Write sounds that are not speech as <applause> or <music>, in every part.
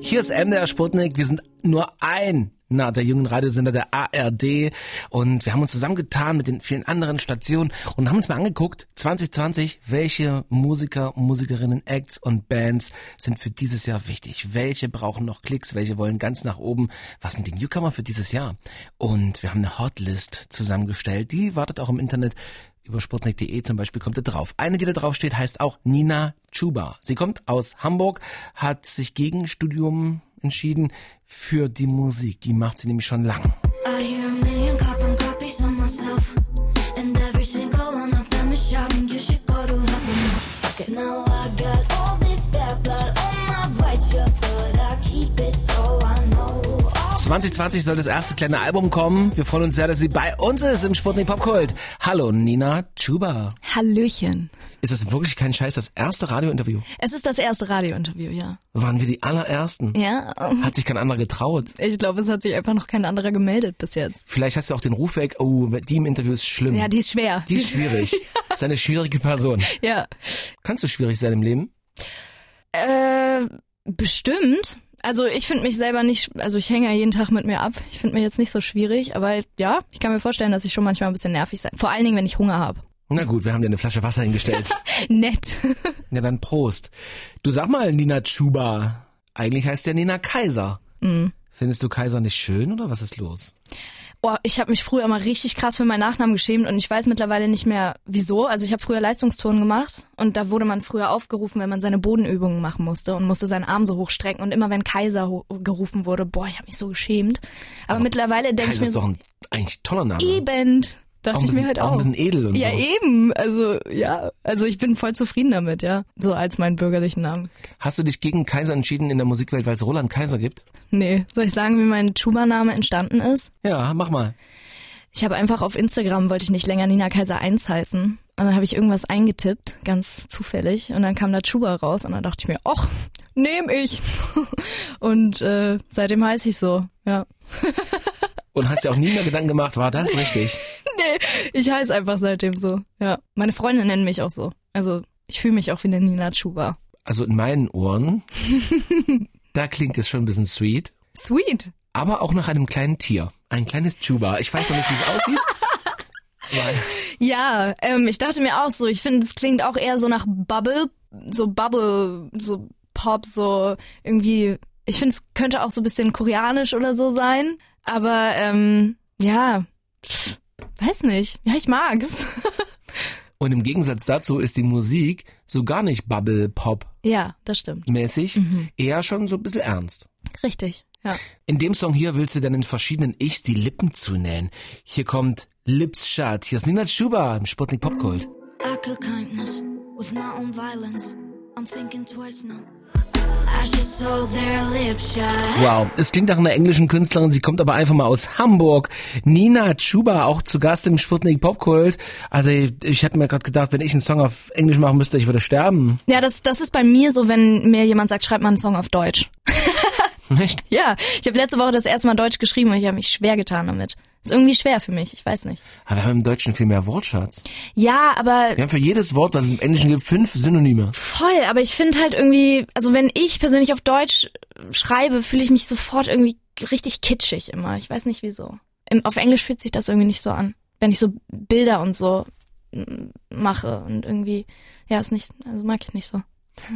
Hier ist MDR Sputnik. Wir sind nur ein na, der jungen Radiosender der ARD und wir haben uns zusammengetan mit den vielen anderen Stationen und haben uns mal angeguckt, 2020, welche Musiker, Musikerinnen, Acts und Bands sind für dieses Jahr wichtig? Welche brauchen noch Klicks? Welche wollen ganz nach oben? Was sind die Newcomer für dieses Jahr? Und wir haben eine Hotlist zusammengestellt, die wartet auch im Internet über sputnik.de zum Beispiel kommt er drauf. Eine, die da drauf steht, heißt auch Nina Chuba. Sie kommt aus Hamburg, hat sich gegen Studium entschieden für die Musik. Die macht sie nämlich schon lang. 2020 soll das erste kleine Album kommen. Wir freuen uns sehr, dass sie bei uns ist im Sputnik Popkult. Hallo, Nina Chuba. Hallöchen. Ist das wirklich kein Scheiß, das erste Radiointerview? Es ist das erste Radiointerview, ja. Waren wir die allerersten? Ja. Hat sich kein anderer getraut? Ich glaube, es hat sich einfach noch kein anderer gemeldet bis jetzt. Vielleicht hast du auch den Ruf weg, oh, die im Interview ist schlimm. Ja, die ist schwer. Die ist schwierig. <laughs> ja. ist eine schwierige Person. Ja. Kannst du schwierig sein im Leben? Äh, bestimmt. Also ich finde mich selber nicht, also ich hänge ja jeden Tag mit mir ab. Ich finde mich jetzt nicht so schwierig, aber ja, ich kann mir vorstellen, dass ich schon manchmal ein bisschen nervig sein. Vor allen Dingen, wenn ich Hunger habe. Na gut, wir haben dir eine Flasche Wasser hingestellt. <laughs> Nett. <laughs> ja, dann Prost. Du sag mal, Nina Chuba, eigentlich heißt der Nina Kaiser. Mhm. Findest du Kaiser nicht schön oder was ist los? Oh, ich habe mich früher immer richtig krass für meinen Nachnamen geschämt und ich weiß mittlerweile nicht mehr wieso. Also ich habe früher Leistungstouren gemacht und da wurde man früher aufgerufen, wenn man seine Bodenübungen machen musste und musste seinen Arm so hochstrecken und immer wenn Kaiser gerufen wurde, boah, ich habe mich so geschämt. Aber, Aber mittlerweile denke ich mir ist doch ein eigentlich toller Name. Eben. Dachte bisschen, ich mir halt auch. Auch ein bisschen edel und ja, so. Ja, eben. Also, ja. Also ich bin voll zufrieden damit, ja. So als meinen bürgerlichen Namen. Hast du dich gegen Kaiser entschieden in der Musikwelt, weil es Roland Kaiser gibt? Nee. Soll ich sagen, wie mein Chuba-Name entstanden ist? Ja, mach mal. Ich habe einfach auf Instagram, wollte ich nicht länger Nina Kaiser 1 heißen. Und dann habe ich irgendwas eingetippt, ganz zufällig. Und dann kam da Chuba raus und dann dachte ich mir, ach, nehm ich. <laughs> Und äh, seitdem heiße ich so, ja. <laughs> Und hast dir auch nie mehr Gedanken gemacht, war das richtig? <laughs> <laughs> ich heiße einfach seitdem so. Ja. Meine Freunde nennen mich auch so. Also ich fühle mich auch wie eine Nina Chuba. Also in meinen Ohren, da klingt es schon ein bisschen sweet. Sweet? Aber auch nach einem kleinen Tier. Ein kleines Chuba. Ich weiß noch nicht, wie es aussieht. ja, ähm, ich dachte mir auch so, ich finde, es klingt auch eher so nach Bubble, so Bubble, so Pop, so irgendwie, ich finde, es könnte auch so ein bisschen koreanisch oder so sein. Aber ähm, ja, weiß nicht. Ja, ich mag's. <laughs> Und im Gegensatz dazu ist die Musik so gar nicht Bubble Pop. Ja, das stimmt. Mäßig, mhm. eher schon so ein bisschen ernst. Richtig, ja. In dem Song hier willst du dann in verschiedenen Ichs die Lippen zunähen. Hier kommt Lips Shut. Hier ist Nina Schuber im Sputnik Popgold. kindness with my own violence. I'm thinking twice now. Wow, es klingt nach einer englischen Künstlerin, sie kommt aber einfach mal aus Hamburg. Nina Chuba, auch zu Gast im Sputnik Popkult. Also ich hätte mir gerade gedacht, wenn ich einen Song auf Englisch machen müsste, ich würde sterben. Ja, das, das ist bei mir so, wenn mir jemand sagt, schreib mal einen Song auf Deutsch. Echt? <laughs> Ja, ich habe letzte Woche das erste Mal Deutsch geschrieben und ich habe mich schwer getan damit. Ist irgendwie schwer für mich, ich weiß nicht. Aber wir haben im Deutschen viel mehr Wortschatz. Ja, aber. Wir haben für jedes Wort, was es im Englischen gibt, fünf Synonyme. Voll, aber ich finde halt irgendwie, also wenn ich persönlich auf Deutsch schreibe, fühle ich mich sofort irgendwie richtig kitschig immer. Ich weiß nicht wieso. Im, auf Englisch fühlt sich das irgendwie nicht so an. Wenn ich so Bilder und so mache und irgendwie, ja, ist nicht, also mag ich nicht so.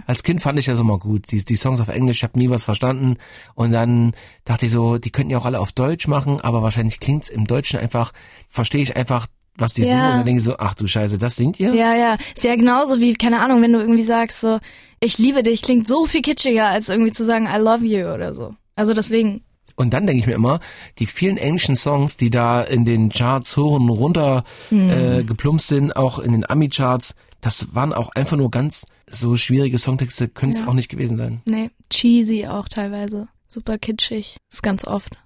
Als Kind fand ich das immer gut. Die, die Songs auf Englisch, ich habe nie was verstanden. Und dann dachte ich so, die könnten ja auch alle auf Deutsch machen, aber wahrscheinlich klingt's im Deutschen einfach, verstehe ich einfach, was die ja. singen. Und dann denke ich so, ach du Scheiße, das singt ihr? Ja, ja. Ist ja genauso wie, keine Ahnung, wenn du irgendwie sagst so, ich liebe dich, klingt so viel kitschiger, als irgendwie zu sagen, I love you oder so. Also deswegen. Und dann denke ich mir immer, die vielen englischen Songs, die da in den Charts hoch und runter hm. äh, geplumpst sind, auch in den Ami-Charts, das waren auch einfach nur ganz so schwierige Songtexte, können es ja. auch nicht gewesen sein. Nee, cheesy auch teilweise. Super kitschig. ist ganz oft.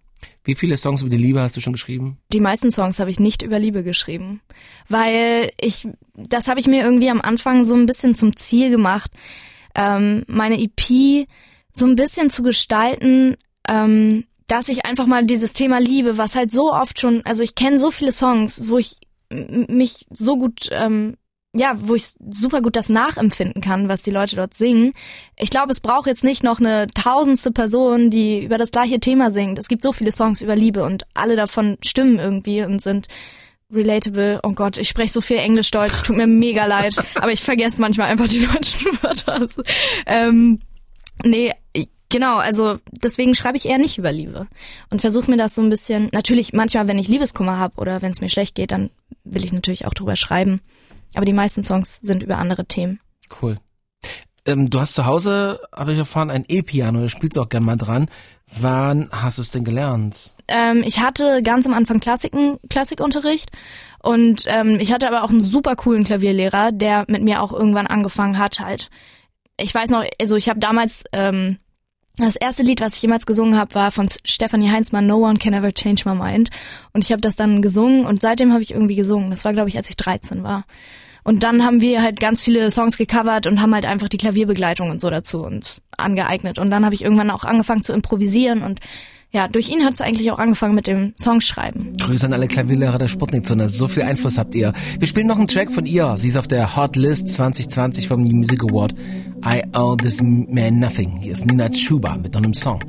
Wie viele Songs über die Liebe hast du schon geschrieben? Die meisten Songs habe ich nicht über Liebe geschrieben, weil ich, das habe ich mir irgendwie am Anfang so ein bisschen zum Ziel gemacht, ähm, meine EP so ein bisschen zu gestalten, ähm, dass ich einfach mal dieses Thema Liebe, was halt so oft schon, also ich kenne so viele Songs, wo ich mich so gut ähm, ja, wo ich super gut das nachempfinden kann, was die Leute dort singen. Ich glaube, es braucht jetzt nicht noch eine tausendste Person, die über das gleiche Thema singt. Es gibt so viele Songs über Liebe und alle davon stimmen irgendwie und sind relatable. Oh Gott, ich spreche so viel Englisch-Deutsch, tut mir mega leid, <laughs> aber ich vergesse manchmal einfach die deutschen Wörter. Ähm, nee, Genau, also deswegen schreibe ich eher nicht über Liebe und versuche mir das so ein bisschen. Natürlich, manchmal, wenn ich Liebeskummer habe oder wenn es mir schlecht geht, dann will ich natürlich auch drüber schreiben. Aber die meisten Songs sind über andere Themen. Cool. Ähm, du hast zu Hause, habe ich erfahren, ein E-Piano, da spielst du auch gerne mal dran. Wann hast du es denn gelernt? Ähm, ich hatte ganz am Anfang Klassiken, Klassikunterricht und ähm, ich hatte aber auch einen super coolen Klavierlehrer, der mit mir auch irgendwann angefangen hat halt. Ich weiß noch, also ich habe damals ähm, das erste Lied, was ich jemals gesungen habe, war von Stephanie Heinzmann, No One Can Ever Change My Mind. Und ich habe das dann gesungen und seitdem habe ich irgendwie gesungen. Das war, glaube ich, als ich 13 war. Und dann haben wir halt ganz viele Songs gecovert und haben halt einfach die Klavierbegleitung und so dazu uns angeeignet. Und dann habe ich irgendwann auch angefangen zu improvisieren und ja, durch ihn hat es eigentlich auch angefangen mit dem Songschreiben. Grüße an alle Klavierlehrer der Sputnik-Zone. So viel Einfluss habt ihr. Wir spielen noch einen Track von ihr. Sie ist auf der Hot List 2020 vom New Music Award. I Owe This Man Nothing. Hier ist Nina Chuba mit einem Song.